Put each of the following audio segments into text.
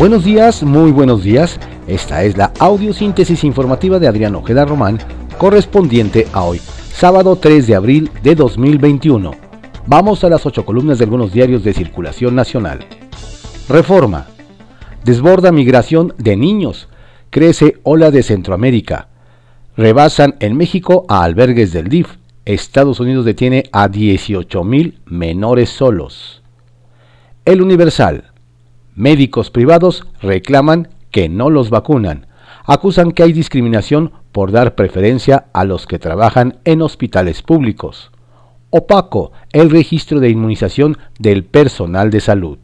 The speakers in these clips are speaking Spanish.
Buenos días, muy buenos días. Esta es la audiosíntesis informativa de Adrián Ojeda Román, correspondiente a hoy, sábado 3 de abril de 2021. Vamos a las ocho columnas de algunos diarios de circulación nacional. Reforma. Desborda migración de niños. Crece ola de Centroamérica. Rebasan en México a albergues del DIF. Estados Unidos detiene a 18.000 menores solos. El Universal. Médicos privados reclaman que no los vacunan. Acusan que hay discriminación por dar preferencia a los que trabajan en hospitales públicos. Opaco el registro de inmunización del personal de salud.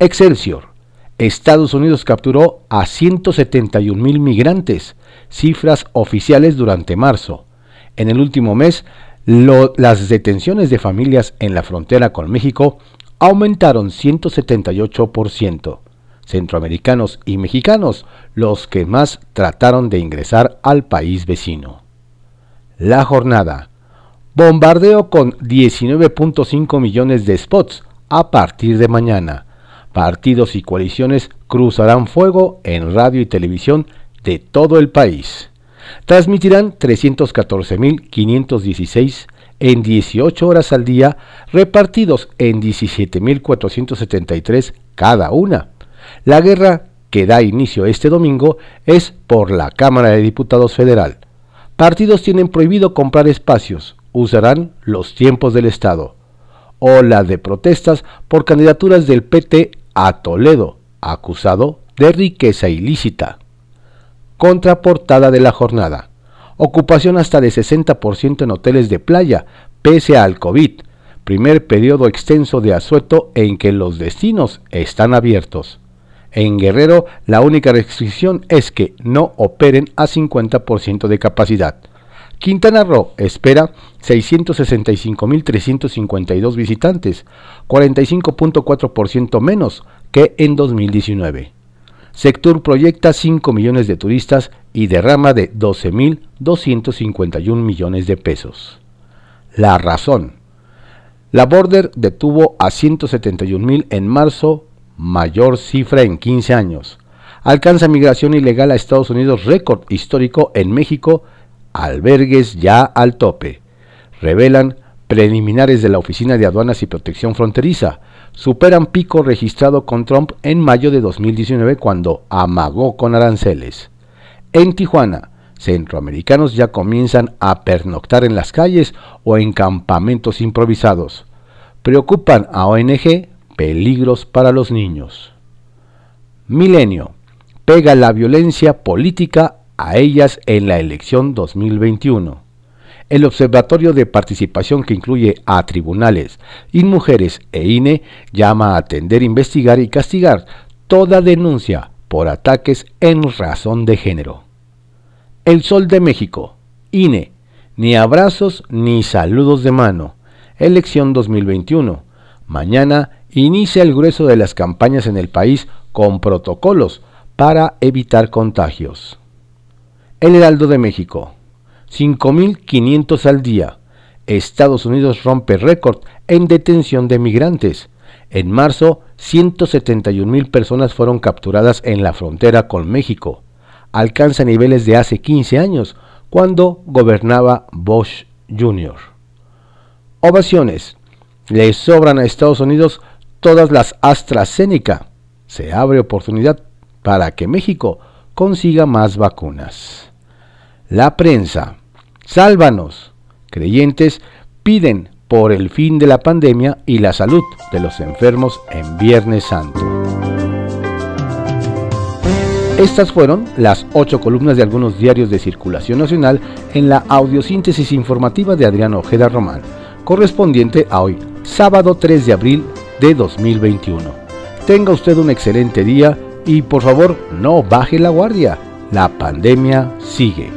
Excelsior. Estados Unidos capturó a 171 mil migrantes, cifras oficiales durante marzo. En el último mes, las detenciones de familias en la frontera con México aumentaron 178%. Centroamericanos y mexicanos, los que más trataron de ingresar al país vecino. La jornada. Bombardeo con 19.5 millones de spots a partir de mañana. Partidos y coaliciones cruzarán fuego en radio y televisión de todo el país. Transmitirán 314.516 en 18 horas al día, repartidos en 17.473 cada una. La guerra que da inicio este domingo es por la Cámara de Diputados Federal. Partidos tienen prohibido comprar espacios, usarán los tiempos del Estado. Ola de protestas por candidaturas del PT a Toledo, acusado de riqueza ilícita. Contraportada de la jornada ocupación hasta de 60% en hoteles de playa, pese al COVID, primer periodo extenso de asueto en que los destinos están abiertos. En Guerrero, la única restricción es que no operen a 50% de capacidad. Quintana Roo espera 665.352 visitantes, 45.4% menos que en 2019. Sector proyecta 5 millones de turistas y derrama de 12.251 millones de pesos. La razón. La Border detuvo a 171.000 en marzo, mayor cifra en 15 años. Alcanza migración ilegal a Estados Unidos récord histórico en México, albergues ya al tope. Revelan preliminares de la Oficina de Aduanas y Protección Fronteriza superan pico registrado con Trump en mayo de 2019 cuando amagó con aranceles. En Tijuana, centroamericanos ya comienzan a pernoctar en las calles o en campamentos improvisados. Preocupan a ONG peligros para los niños. Milenio. Pega la violencia política a ellas en la elección 2021 el Observatorio de Participación que incluye a tribunales y mujeres e INE llama a atender, investigar y castigar toda denuncia por ataques en razón de género. El Sol de México, INE, ni abrazos ni saludos de mano. Elección 2021. Mañana inicia el grueso de las campañas en el país con protocolos para evitar contagios. El Heraldo de México. 5.500 al día. Estados Unidos rompe récord en detención de migrantes. En marzo, 171.000 personas fueron capturadas en la frontera con México. Alcanza niveles de hace 15 años, cuando gobernaba Bush Jr. Ovaciones. Le sobran a Estados Unidos todas las AstraZeneca. Se abre oportunidad para que México consiga más vacunas. La prensa. Sálvanos. Creyentes piden por el fin de la pandemia y la salud de los enfermos en Viernes Santo. Estas fueron las ocho columnas de algunos diarios de circulación nacional en la audiosíntesis informativa de Adriano Ojeda Román, correspondiente a hoy, sábado 3 de abril de 2021. Tenga usted un excelente día y por favor no baje la guardia. La pandemia sigue.